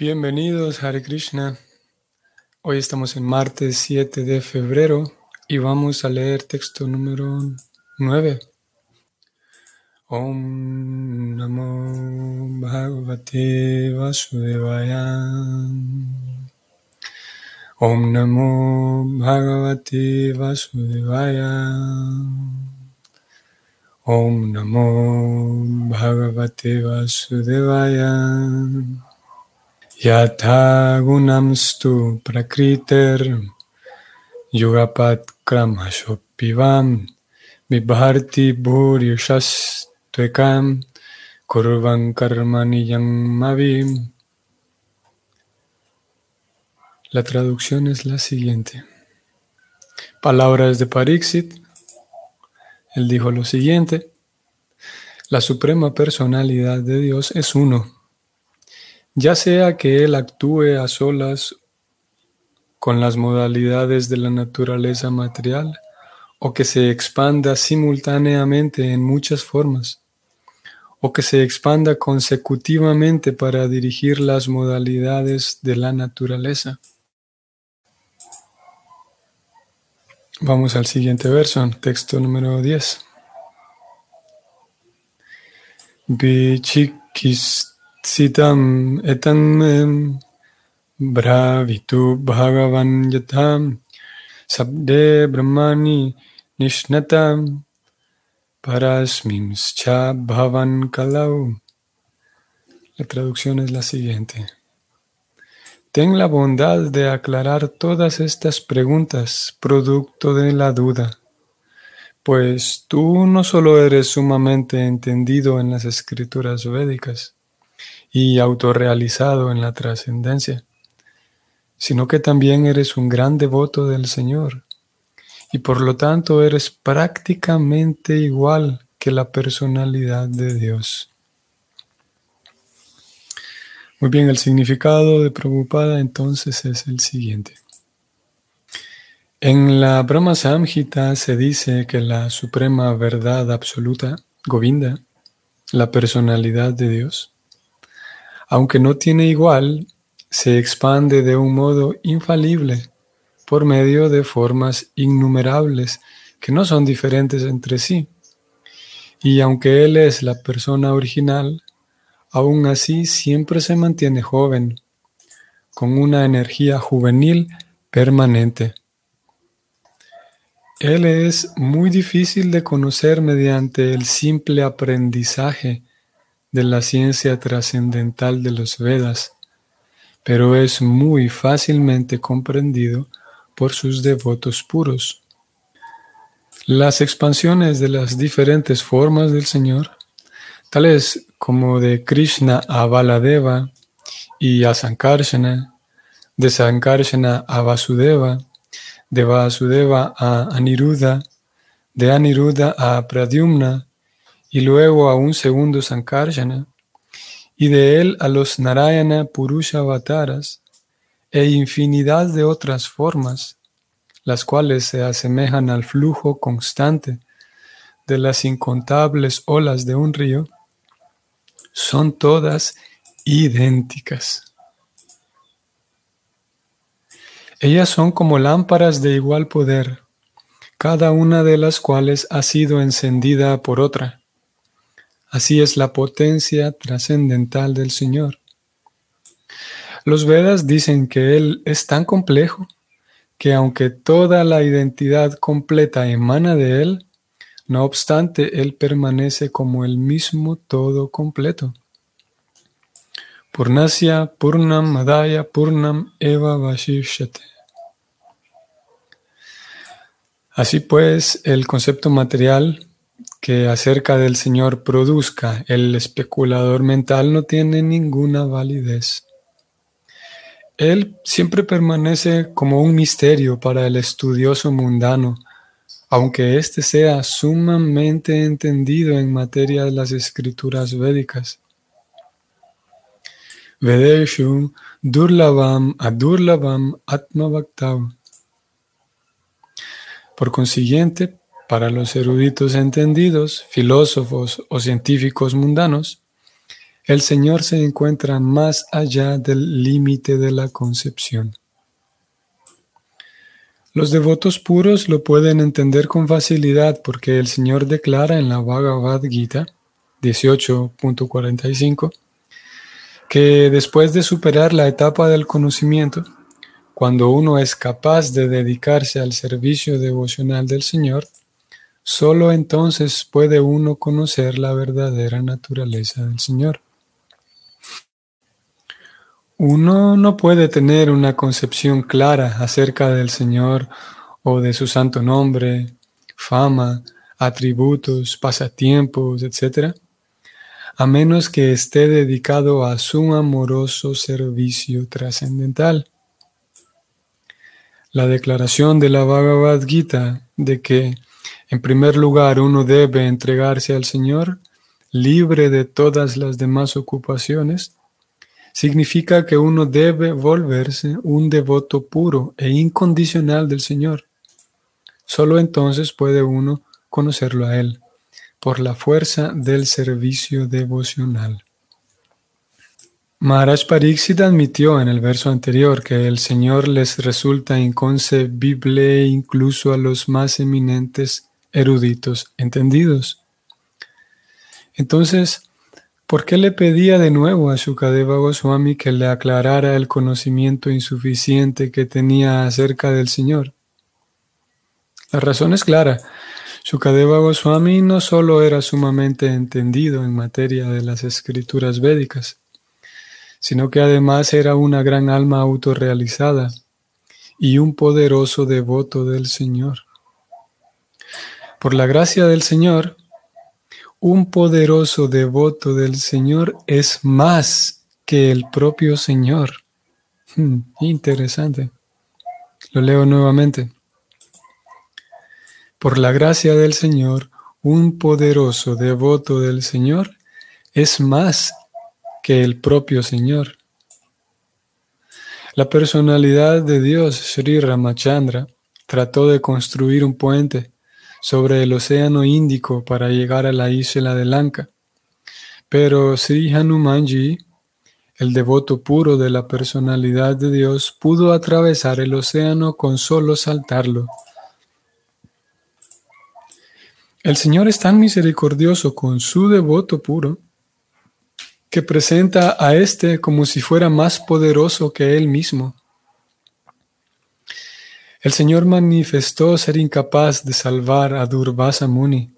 Bienvenidos, Hare Krishna. Hoy estamos en martes 7 de febrero y vamos a leer texto número 9. Om Namo Bhagavate Vasudevaya. Om Namo Bhagavate Vasudevaya. Om Namo Bhagavate Vasudevaya. Yatha gunamstu prakriter yugapat kramashopivam vibharti bhuryashastvekam kurvan karmani mavim. La traducción es la siguiente. Palabras de Parixit. Él dijo lo siguiente. La suprema personalidad de Dios es uno ya sea que él actúe a solas con las modalidades de la naturaleza material o que se expanda simultáneamente en muchas formas, o que se expanda consecutivamente para dirigir las modalidades de la naturaleza. Vamos al siguiente verso, texto número 10. Bichikis Sitam etam bravitu bhagavan yatam sabde brahmani nishnatam parasmimscha bhavan kalau. La traducción es la siguiente. Ten la bondad de aclarar todas estas preguntas, producto de la duda, pues tú no solo eres sumamente entendido en las escrituras védicas, y autorrealizado en la trascendencia, sino que también eres un gran devoto del Señor y por lo tanto eres prácticamente igual que la personalidad de Dios. Muy bien, el significado de Prabhupada entonces es el siguiente. En la Brahma Samhita se dice que la suprema verdad absoluta, Govinda, la personalidad de Dios, aunque no tiene igual, se expande de un modo infalible por medio de formas innumerables que no son diferentes entre sí. Y aunque Él es la persona original, aún así siempre se mantiene joven, con una energía juvenil permanente. Él es muy difícil de conocer mediante el simple aprendizaje de la ciencia trascendental de los Vedas, pero es muy fácilmente comprendido por sus devotos puros. Las expansiones de las diferentes formas del Señor, tales como de Krishna a Baladeva y a Sankarsana, de Sankarsana a Vasudeva, de Vasudeva a Aniruddha, de Aniruddha a Pradyumna, y luego a un segundo Sankarsana, y de él a los Narayana Purusha Avataras, e infinidad de otras formas, las cuales se asemejan al flujo constante de las incontables olas de un río, son todas idénticas. Ellas son como lámparas de igual poder, cada una de las cuales ha sido encendida por otra Así es la potencia trascendental del Señor. Los Vedas dicen que Él es tan complejo que aunque toda la identidad completa emana de Él, no obstante, Él permanece como el mismo todo completo. Purnasya Purnam Madaya Purnam Eva Vashishate. Así pues, el concepto material que acerca del Señor produzca el especulador mental no tiene ninguna validez. Él siempre permanece como un misterio para el estudioso mundano, aunque éste sea sumamente entendido en materia de las escrituras védicas. Vedeshu Durlavam Adurlavam Atmavaktav. Por consiguiente, para los eruditos entendidos, filósofos o científicos mundanos, el Señor se encuentra más allá del límite de la concepción. Los devotos puros lo pueden entender con facilidad porque el Señor declara en la Bhagavad Gita 18.45 que después de superar la etapa del conocimiento, cuando uno es capaz de dedicarse al servicio devocional del Señor, solo entonces puede uno conocer la verdadera naturaleza del Señor. Uno no puede tener una concepción clara acerca del Señor o de su santo nombre, fama, atributos, pasatiempos, etc., a menos que esté dedicado a su amoroso servicio trascendental. La declaración de la Bhagavad Gita de que, en primer lugar, uno debe entregarse al Señor, libre de todas las demás ocupaciones, significa que uno debe volverse un devoto puro e incondicional del Señor. Solo entonces puede uno conocerlo a Él, por la fuerza del servicio devocional. Maharaj Pariksit admitió en el verso anterior que el Señor les resulta inconcebible incluso a los más eminentes eruditos entendidos. Entonces, ¿Por qué le pedía de nuevo a Shukadeva Goswami que le aclarara el conocimiento insuficiente que tenía acerca del Señor? La razón es clara. Shukadeva Goswami no solo era sumamente entendido en materia de las escrituras védicas, sino que además era una gran alma autorrealizada y un poderoso devoto del Señor. Por la gracia del Señor, un poderoso devoto del Señor es más que el propio Señor. Hmm, interesante. Lo leo nuevamente. Por la gracia del Señor, un poderoso devoto del Señor es más que el propio Señor. La personalidad de Dios, Sri Ramachandra, trató de construir un puente sobre el océano Índico para llegar a la isla de Lanka. Pero Sri Hanumanji, el devoto puro de la personalidad de Dios, pudo atravesar el océano con solo saltarlo. El Señor es tan misericordioso con su devoto puro que presenta a éste como si fuera más poderoso que él mismo. El Señor manifestó ser incapaz de salvar a Durvasa Muni,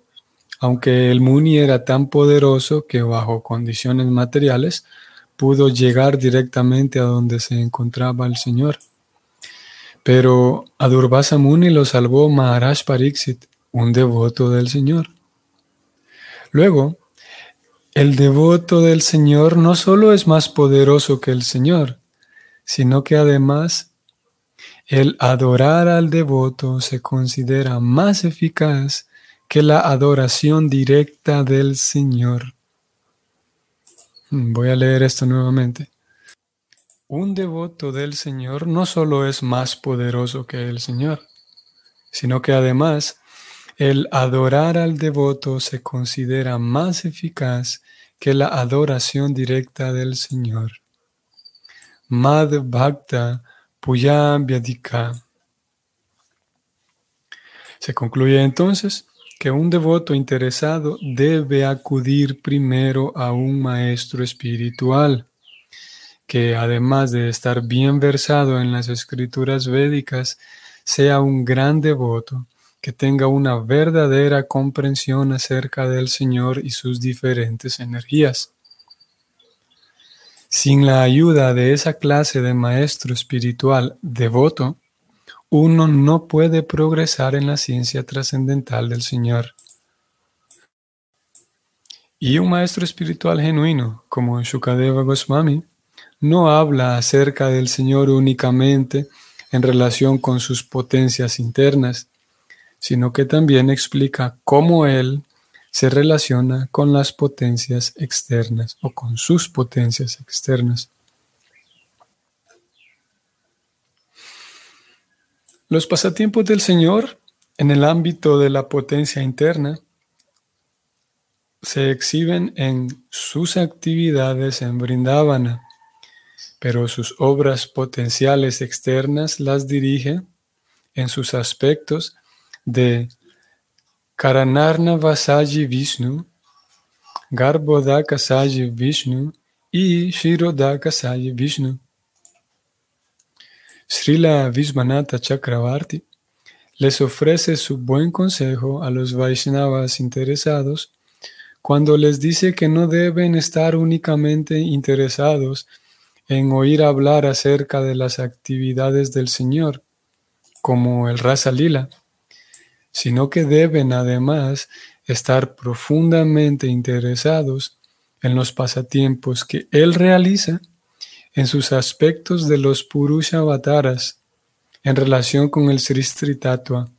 aunque el Muni era tan poderoso que bajo condiciones materiales pudo llegar directamente a donde se encontraba el Señor. Pero a Durvasa Muni lo salvó Maharaj Pariksit, un devoto del Señor. Luego, el devoto del Señor no solo es más poderoso que el Señor, sino que además el adorar al devoto se considera más eficaz que la adoración directa del Señor. Voy a leer esto nuevamente. Un devoto del Señor no solo es más poderoso que el Señor, sino que además el adorar al devoto se considera más eficaz que la adoración directa del Señor. Mad Bhakta se concluye entonces que un devoto interesado debe acudir primero a un maestro espiritual, que además de estar bien versado en las escrituras védicas, sea un gran devoto, que tenga una verdadera comprensión acerca del Señor y sus diferentes energías. Sin la ayuda de esa clase de maestro espiritual devoto, uno no puede progresar en la ciencia trascendental del Señor. Y un maestro espiritual genuino, como Shukadeva Goswami, no habla acerca del Señor únicamente en relación con sus potencias internas, sino que también explica cómo Él se relaciona con las potencias externas o con sus potencias externas. Los pasatiempos del Señor en el ámbito de la potencia interna se exhiben en sus actividades en Brindavana, pero sus obras potenciales externas las dirige en sus aspectos de Karanarna Vasaji Vishnu, Garbhodaka Saji Vishnu y Shirodaka Saji Vishnu. Srila Vishwanatha Chakravarti les ofrece su buen consejo a los Vaishnavas interesados cuando les dice que no deben estar únicamente interesados en oír hablar acerca de las actividades del Señor, como el Rasa Lila, sino que deben además estar profundamente interesados en los pasatiempos que Él realiza en sus aspectos de los Purusha Avataras en relación con el Sristi Tattva.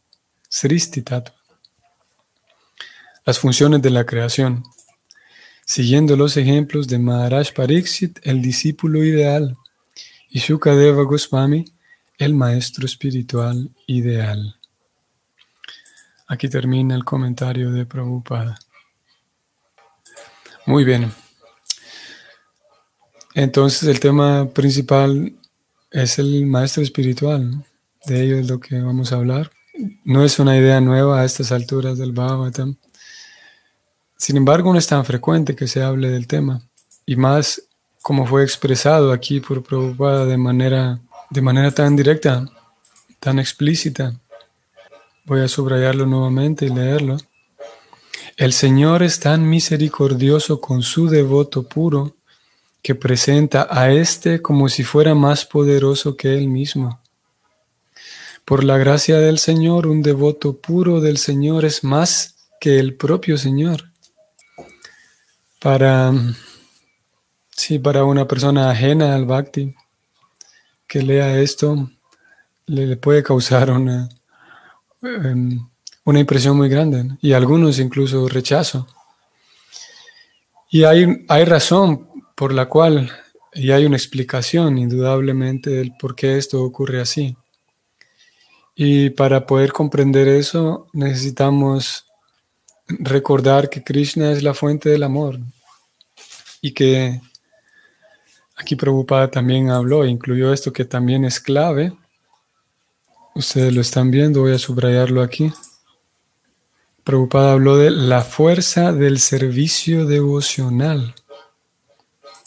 Las funciones de la creación. Siguiendo los ejemplos de Maharaj Pariksit, el discípulo ideal, y Shukadeva Goswami, el maestro espiritual ideal. Aquí termina el comentario de Prabhupada. Muy bien. Entonces el tema principal es el maestro espiritual. De ello es lo que vamos a hablar. No es una idea nueva a estas alturas del Bhagavatam. Sin embargo, no es tan frecuente que se hable del tema, y más como fue expresado aquí por Prabhupada de manera, de manera tan directa, tan explícita. Voy a subrayarlo nuevamente y leerlo. El Señor es tan misericordioso con su devoto puro que presenta a éste como si fuera más poderoso que él mismo. Por la gracia del Señor, un devoto puro del Señor es más que el propio Señor. Para, sí, para una persona ajena al bhakti que lea esto, le, puede causar una, em, una impresión muy grande y algunos incluso rechazo. Y hay, hay razón por la cual, y hay una explicación indudablemente del por qué esto ocurre así. Y para poder comprender eso necesitamos recordar que Krishna es la fuente del amor y que aquí Prabhupada también habló, incluyó esto que también es clave. Ustedes lo están viendo, voy a subrayarlo aquí. Prabhupada habló de la fuerza del servicio devocional.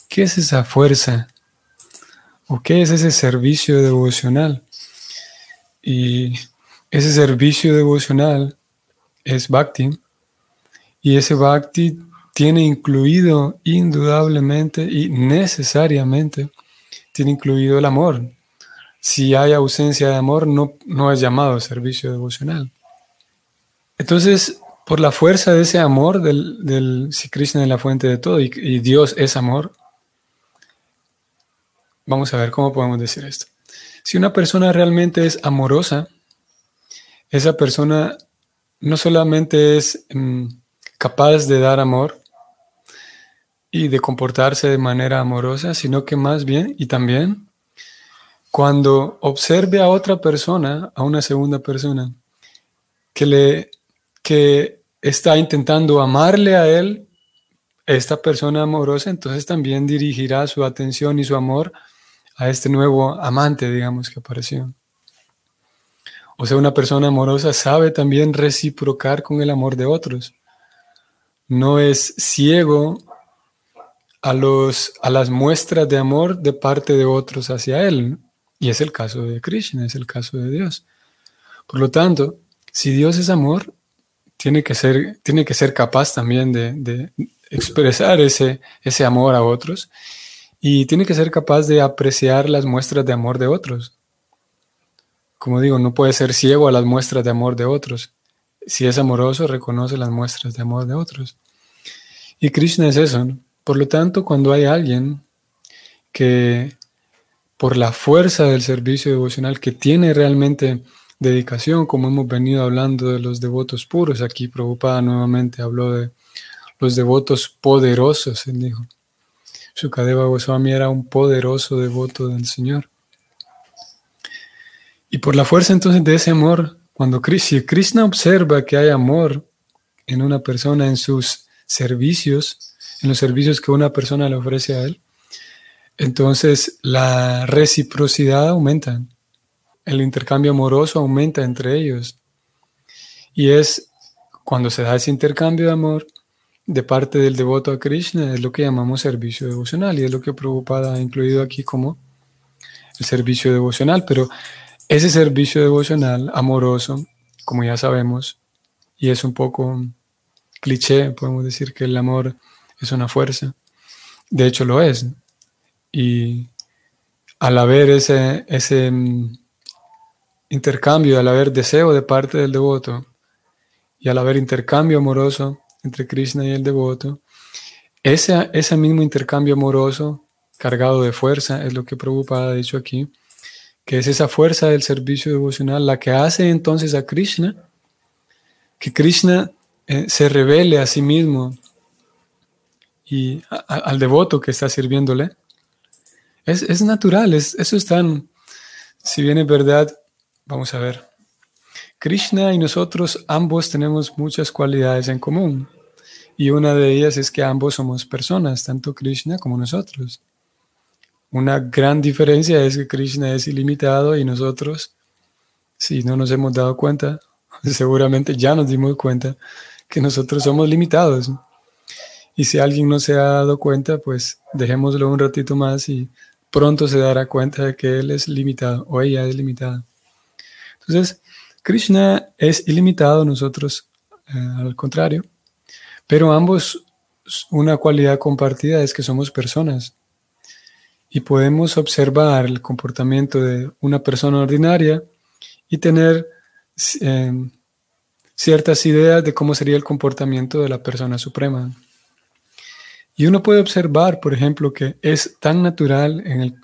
¿Qué es esa fuerza? ¿O qué es ese servicio devocional? Y ese servicio devocional es bhakti, y ese bhakti tiene incluido indudablemente y necesariamente, tiene incluido el amor. Si hay ausencia de amor, no, no es llamado servicio devocional. Entonces, por la fuerza de ese amor, del, del si Krishna es la fuente de todo y, Dios es amor, vamos a ver cómo podemos decir esto. Si una persona realmente es amorosa, esa persona no solamente es mm, capaz de dar amor y de comportarse de manera amorosa, sino que más bien y también cuando observe a otra persona, a una segunda persona, que le que está intentando amarle a él, esta persona amorosa, entonces también dirigirá su atención y su amor a este nuevo amante, digamos, que apareció. O sea, una persona amorosa sabe también reciprocar con el amor de otros no es ciego a, los, a las muestras de amor de parte de otros hacia Él. Y es el caso de Krishna, es el caso de Dios. Por lo tanto, si Dios es amor, tiene que ser, tiene que ser capaz también de, expresar ese, ese amor a otros y tiene que ser capaz de apreciar las muestras de amor de otros. Como digo, no puede ser ciego a las muestras de amor de otros si es amoroso, reconoce las muestras de amor de otros. Y Krishna es eso. Por lo tanto, cuando hay alguien que por la fuerza del servicio devocional que tiene realmente dedicación, como hemos venido hablando de los devotos puros, aquí Prabhupada nuevamente habló de los devotos poderosos, él dijo. Sukadeva Goswami era un poderoso devoto del Señor. Y por la fuerza entonces de ese amor cuando Krishna observa que hay amor en una persona, en sus servicios, en los servicios que una persona le ofrece a él, entonces la reciprocidad aumenta, el intercambio amoroso aumenta entre ellos. Y es cuando se da ese intercambio de amor de parte del devoto a Krishna, es lo que llamamos servicio devocional y es lo que Prabhupada ha incluido aquí como el servicio devocional. Pero ese servicio devocional amoroso, como ya sabemos, y es un poco cliché, podemos decir que el amor es una fuerza. De hecho lo es. Y al haber ese, ese mm, intercambio, al haber deseo de parte del devoto y al haber intercambio amoroso entre Krishna y el devoto, ese, ese mismo intercambio amoroso cargado de fuerza es lo que Prabhupada ha dicho aquí, que es esa fuerza del servicio devocional la que hace entonces a Krishna que Krishna eh, se revele a sí mismo y al devoto que está sirviéndole. Es, natural, es, eso es tan, si bien es verdad, vamos a ver. Krishna y nosotros ambos tenemos muchas cualidades en común y una de ellas es que ambos somos personas, tanto Krishna como nosotros. Una gran diferencia es que Krishna es ilimitado y nosotros, si no nos hemos dado cuenta, seguramente ya nos dimos cuenta que nosotros somos limitados. Y si alguien no se ha dado cuenta, pues dejémoslo un ratito más y pronto se dará cuenta de que él es limitado o ella es limitada. Entonces, Krishna es ilimitado, nosotros eh, al contrario, pero ambos, una cualidad compartida es que somos personas y podemos observar el comportamiento de una persona ordinaria y tener eh, ciertas ideas de cómo sería el comportamiento de la persona suprema. Y uno puede observar, por ejemplo, que es tan natural en el,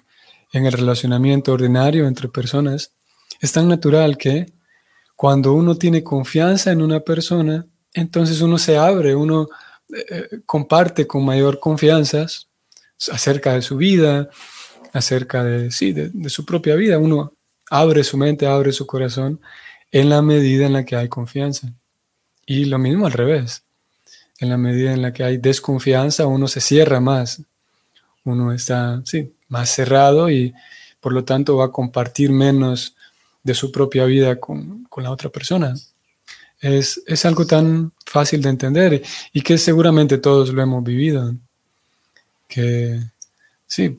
en el relacionamiento ordinario entre personas, es tan natural que cuando uno tiene confianza en una persona, entonces uno se abre, uno eh, eh, comparte con mayor confianza acerca de su vida, acerca de, sí, de su propia vida. Uno abre su mente, abre su corazón en la medida en la que hay confianza. Y lo mismo al revés. En la medida en la que hay desconfianza, uno se cierra más. Uno está, sí, más cerrado y por lo tanto va a compartir menos de su propia vida con, la otra persona. Es, es, algo tan fácil de entender y que seguramente todos lo hemos vivido. Que sí,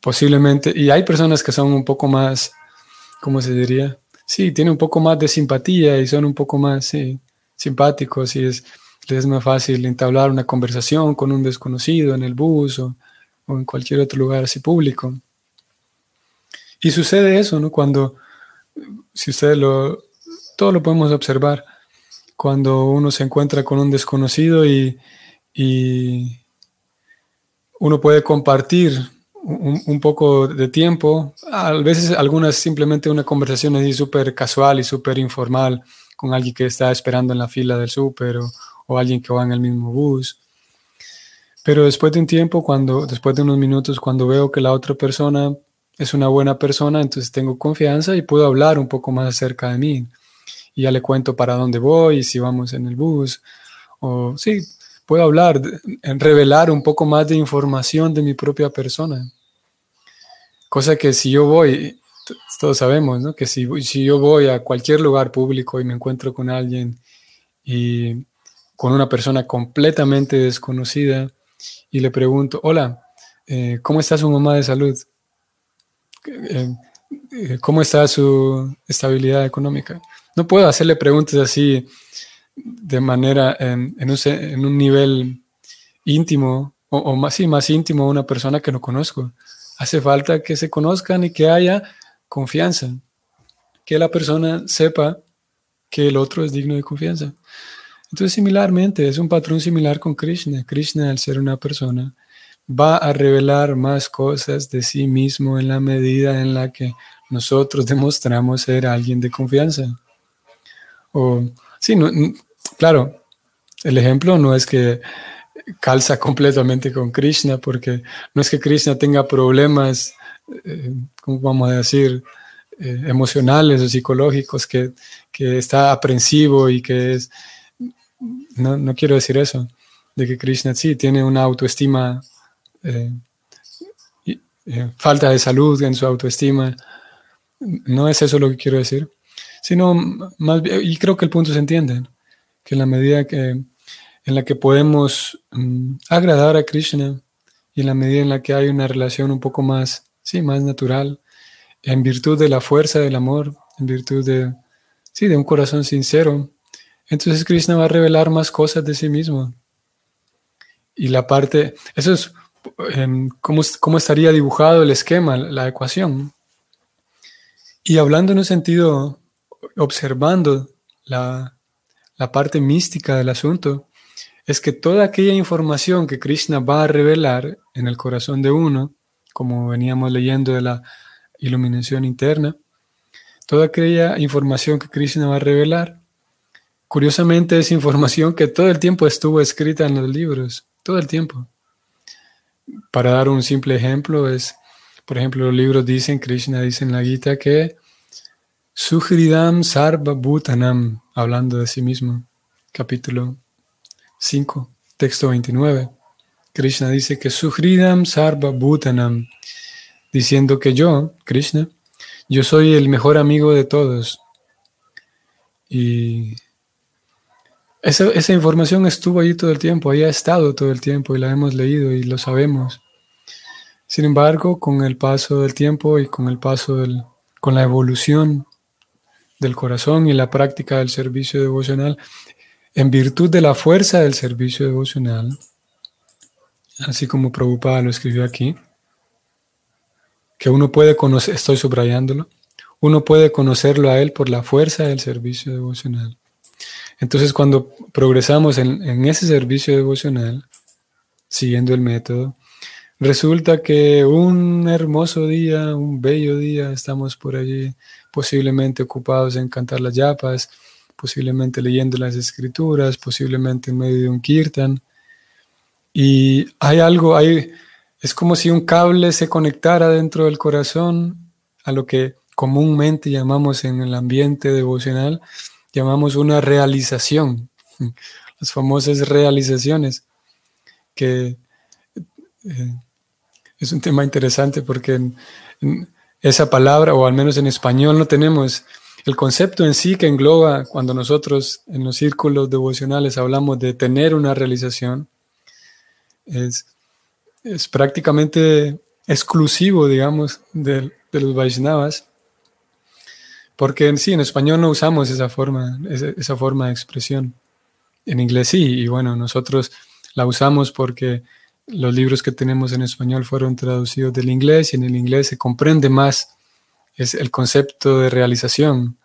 posiblemente, y hay personas que son un poco más, ¿cómo se diría? sí, tiene un poco más de simpatía y son un poco más simpáticos y es, es más fácil entablar una conversación con un desconocido en el bus o, en cualquier otro lugar así público. Y sucede eso, ¿no? Cuando, si ustedes lo, todo lo podemos observar, cuando uno se encuentra con un desconocido y, y uno puede compartir un, poco de tiempo, a veces algunas simplemente una conversación así súper casual y súper informal con alguien que está esperando en la fila del súper o, alguien que va en el mismo bus. Pero después de un tiempo, cuando, después de unos minutos, cuando veo que la otra persona es una buena persona, entonces tengo confianza y puedo hablar un poco más acerca de mí. Y ya le cuento para dónde voy, si vamos en el bus, o sí, puedo hablar, revelar un poco más de información de mi propia persona. Cosa que si yo voy, todos sabemos, ¿no? Que si, si yo voy a cualquier lugar público y me encuentro con alguien y con una persona completamente desconocida y le pregunto, hola, eh, ¿cómo está su mamá de salud? Eh, eh, ¿Cómo está su estabilidad económica? No puedo hacerle preguntas así de manera, en, un, nivel íntimo, o, más, sí, más íntimo a una persona que no conozco. Hace falta que se conozcan y que haya confianza, que la persona sepa que el otro es digno de confianza. Entonces, similarmente, es un patrón similar con Krishna. Krishna, al ser una persona, va a revelar más cosas de sí mismo en la medida en la que nosotros demostramos ser alguien de confianza. O, sí, no, Claro, el ejemplo no es que calza completamente con Krishna, porque no es que Krishna tenga problemas, eh, ¿cómo vamos a decir?, eh, emocionales o psicológicos, que, está aprensivo y que es... No, quiero decir eso. de que Krishna sí tiene una autoestima, eh, eh, falta de salud en su autoestima. No es eso lo que quiero decir, sino más y creo que el punto se entiende, que en la medida que, en la que podemos mm, agradar a Krishna y en la medida en la que hay una relación un poco más, sí, más natural, en virtud de la fuerza del amor, en virtud de, sí, de un corazón sincero, entonces Krishna va a revelar más cosas de sí mismo. Y la parte, eso es em, cómo, cómo estaría dibujado el esquema, la ecuación. Y hablando en un sentido, observando la, la parte mística del asunto, es que toda aquella información que Krishna va a revelar en el corazón de uno, como veníamos leyendo de la iluminación interna, toda aquella información que Krishna va a revelar, curiosamente es información que todo el tiempo estuvo escrita en los libros, todo el tiempo. Para dar un simple ejemplo, es, por ejemplo, los libros dicen, Krishna dice en la Gita que Suhridam Sarva Bhutanam, hablando de sí mismo, capítulo 5, texto 29. Krishna dice que Suhridam Sarva Bhutanam, diciendo que yo, Krishna, yo soy el mejor amigo de todos. Y esa, esa, información estuvo ahí todo el tiempo, ahí ha estado todo el tiempo y la hemos leído y lo sabemos. Sin embargo, con el paso del tiempo y con el paso del, con la evolución del corazón y la práctica del servicio devocional, en virtud de la fuerza del servicio devocional, así como Prabhupada lo escribió aquí, que uno puede conocer, estoy subrayándolo, uno puede conocerlo a Él por la fuerza del servicio devocional. Entonces, cuando progresamos en, ese servicio devocional, siguiendo el método, resulta que un hermoso día, un bello día, estamos por allí, posiblemente ocupados en cantar las yapas, posiblemente leyendo las escrituras, posiblemente en medio de un kirtan. Y hay algo, hay, es como si un cable se conectara dentro del corazón a lo que comúnmente llamamos en el ambiente devocional, llamamos una realización, las famosas realizaciones, que eh, es un tema interesante porque esa palabra, o al menos en español, no tenemos el concepto en sí que engloba cuando nosotros en los círculos devocionales hablamos de tener una realización, es es prácticamente exclusivo, digamos, de, los Vaishnavas, porque en sí, en español no usamos esa forma, esa, forma de expresión. En inglés sí, y bueno, nosotros la usamos porque los libros que tenemos en español fueron traducidos del inglés y en el inglés se comprende más es el concepto de realización,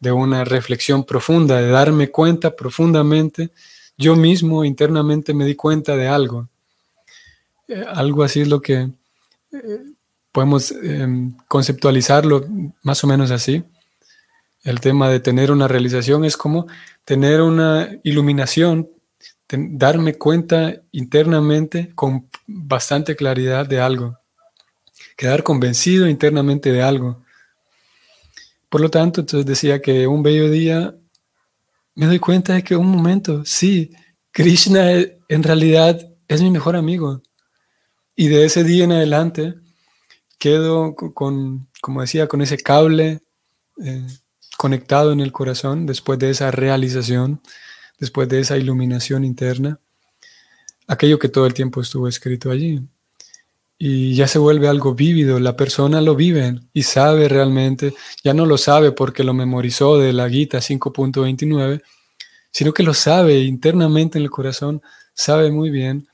de una reflexión profunda, de darme cuenta profundamente, yo mismo internamente me di cuenta de algo, eh, algo así es lo que eh, podemos em, conceptualizarlo más o menos así. El tema de tener una realización es como tener una iluminación, darme cuenta internamente con bastante claridad de algo, quedar convencido internamente de algo. Por lo tanto, entonces decía que un bello día me doy cuenta de que un momento, sí, Krishna en realidad es mi mejor amigo. Y de ese día en adelante quedo con, como decía, con ese cable eh, conectado en el corazón después de esa realización, después de esa iluminación interna, aquello que todo el tiempo estuvo escrito allí. Y ya se vuelve algo vívido, la persona lo vive y sabe realmente, ya no lo sabe porque lo memorizó de la Gita 5.29, sino que lo sabe internamente en el corazón, sabe muy bien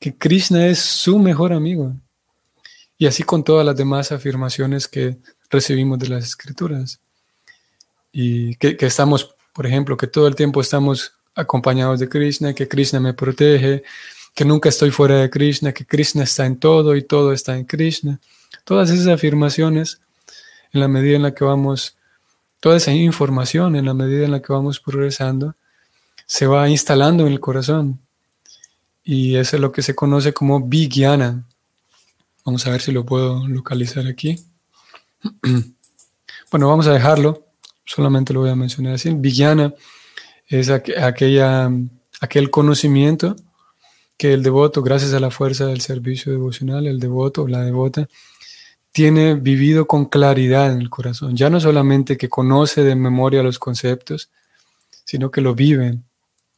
que Krishna es su mejor amigo. Y así con todas las demás afirmaciones que recibimos de las escrituras. Y que, estamos, por ejemplo, que todo el tiempo estamos acompañados de Krishna, que Krishna me protege, que nunca estoy fuera de Krishna, que Krishna está en todo y todo está en Krishna. Todas esas afirmaciones, en la medida en la que vamos, toda esa información, en la medida en la que vamos progresando, se va instalando en el corazón y eso es lo que se conoce como Vigyana. Vamos a ver si lo puedo localizar aquí. bueno, vamos a dejarlo, solamente lo voy a mencionar así. Vigyana es aquella, aquel conocimiento que el devoto, gracias a la fuerza del servicio devocional, el devoto o la devota, tiene vivido con claridad en el corazón. Ya no solamente que conoce de memoria los conceptos, sino que lo vive.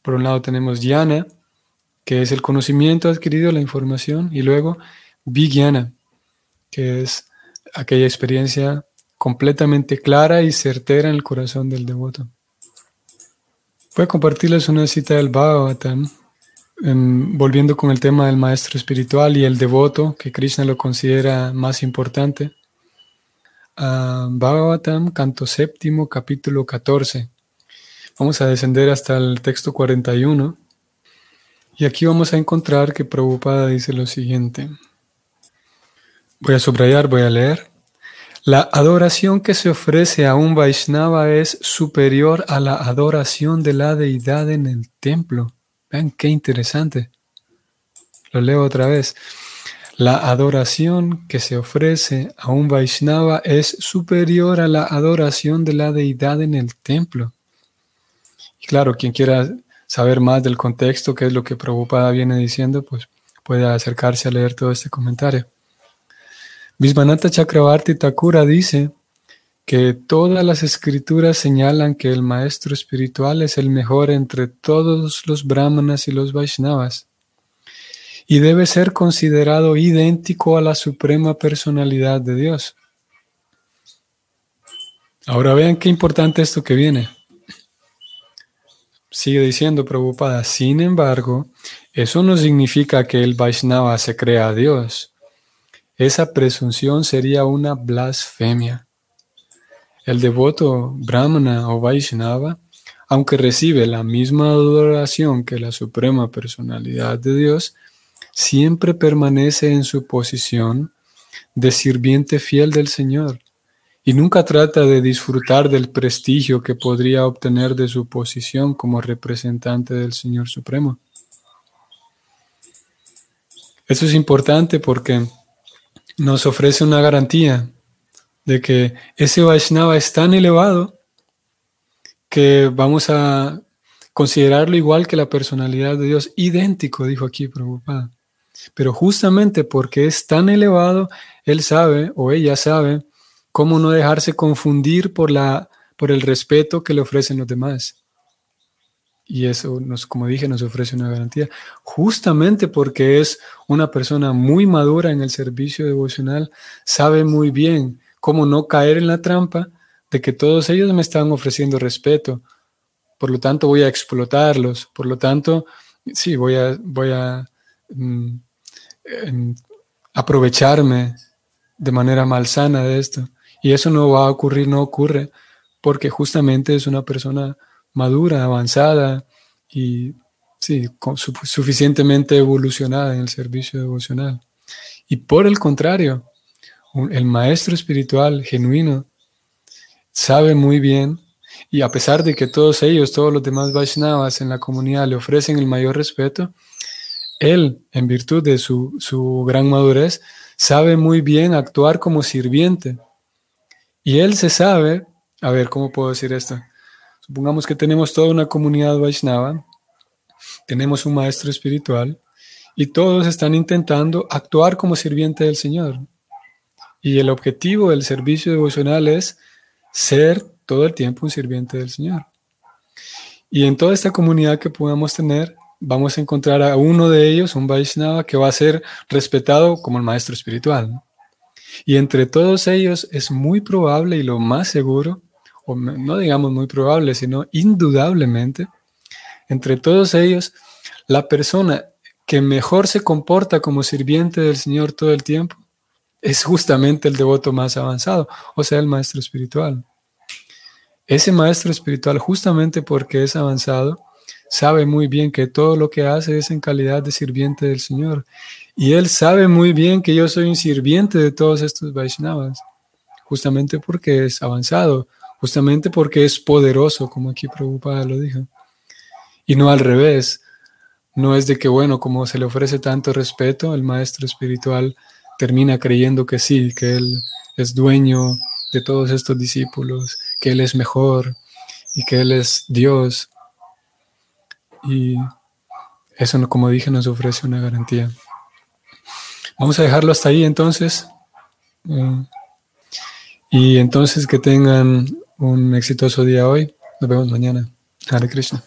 Por un lado tenemos Yana, que es el conocimiento adquirido, la información, y luego Vigyana, que es aquella experiencia completamente clara y certera en el corazón del devoto. Voy a compartirles una cita del Bhagavatam, volviendo con el tema del maestro espiritual y el devoto, que Krishna lo considera más importante. Uh, Bhagavatam, canto séptimo, capítulo 14. Vamos a descender hasta el texto 41. Y aquí vamos a encontrar que Prabhupada dice lo siguiente. Voy a subrayar, voy a leer. La adoración que se ofrece a un Vaishnava es superior a la adoración de la deidad en el templo. Vean qué interesante. Lo leo otra vez. La adoración que se ofrece a un Vaishnava es superior a la adoración de la deidad en el templo. Claro, quien quiera saber más del contexto, qué es lo que Prabhupada viene diciendo, pues puede acercarse a leer todo este comentario. Visvanatha Chakravarti Thakura dice que todas las escrituras señalan que el maestro espiritual es el mejor entre todos los brahmanas y los vaishnavas y debe ser considerado idéntico a la suprema personalidad de Dios. Ahora vean qué importante esto que viene. Sigue diciendo Prabhupada, sin embargo, eso no significa que el Vaishnava se crea a Dios esa presunción sería una blasfemia. El devoto brahmana o Vaishnava, aunque recibe la misma adoración que la suprema personalidad de Dios, siempre permanece en su posición de sirviente fiel del Señor y nunca trata de disfrutar del prestigio que podría obtener de su posición como representante del Señor Supremo. Eso es importante porque nos ofrece una garantía de que ese Vaishnava es tan elevado que vamos a considerarlo igual que la personalidad de Dios, idéntico, dijo aquí Prabhupada. Pero justamente porque es tan elevado, él sabe o ella sabe cómo no dejarse confundir por, la, por el respeto que le ofrecen los demás. Y eso, nos, como dije, nos ofrece una garantía, justamente porque es una persona muy madura en el servicio devocional, sabe muy bien cómo no caer en la trampa de que todos ellos me están ofreciendo respeto, por lo tanto voy a explotarlos, por lo tanto, sí, voy a, voy a mm, aprovecharme de manera malsana de esto. Y eso no va a ocurrir, no ocurre, porque justamente es una persona madura, avanzada y sí, suficientemente evolucionada en el servicio devocional. Y por el contrario, el maestro espiritual genuino sabe muy bien, y a pesar de que todos ellos, todos los demás Vaishnavas en la comunidad le ofrecen el mayor respeto, él, en virtud de su, su gran madurez, sabe muy bien actuar como sirviente. Y él se sabe, a ver, ¿cómo puedo decir esto? Supongamos que tenemos toda una comunidad Vaishnava, tenemos un maestro espiritual y todos están intentando actuar como sirviente del Señor. Y el objetivo del servicio devocional es ser todo el tiempo un sirviente del Señor. Y en toda esta comunidad que podamos tener, vamos a encontrar a uno de ellos, un Vaishnava, que va a ser respetado como el maestro espiritual. Y entre todos ellos es muy probable y lo más seguro no digamos muy probable, sino indudablemente, entre todos ellos, la persona que mejor se comporta como sirviente del Señor todo el tiempo es justamente el devoto más avanzado, o sea, el maestro espiritual. Ese maestro espiritual, justamente porque es avanzado, sabe muy bien que todo lo que hace es en calidad de sirviente del Señor. Y él sabe muy bien que yo soy un sirviente de todos estos Vaishnavas, justamente porque es avanzado, justamente porque es poderoso, como aquí Prabhupada lo dijo. Y no al revés, no es de que, bueno, como se le ofrece tanto respeto, el maestro espiritual termina creyendo que sí, que él es dueño de todos estos discípulos, que él es mejor y que él es Dios. Y eso, como dije, nos ofrece una garantía. Vamos a dejarlo hasta ahí entonces. Eh, y entonces que tengan un exitoso día hoy. Nos vemos mañana. Hare Krishna.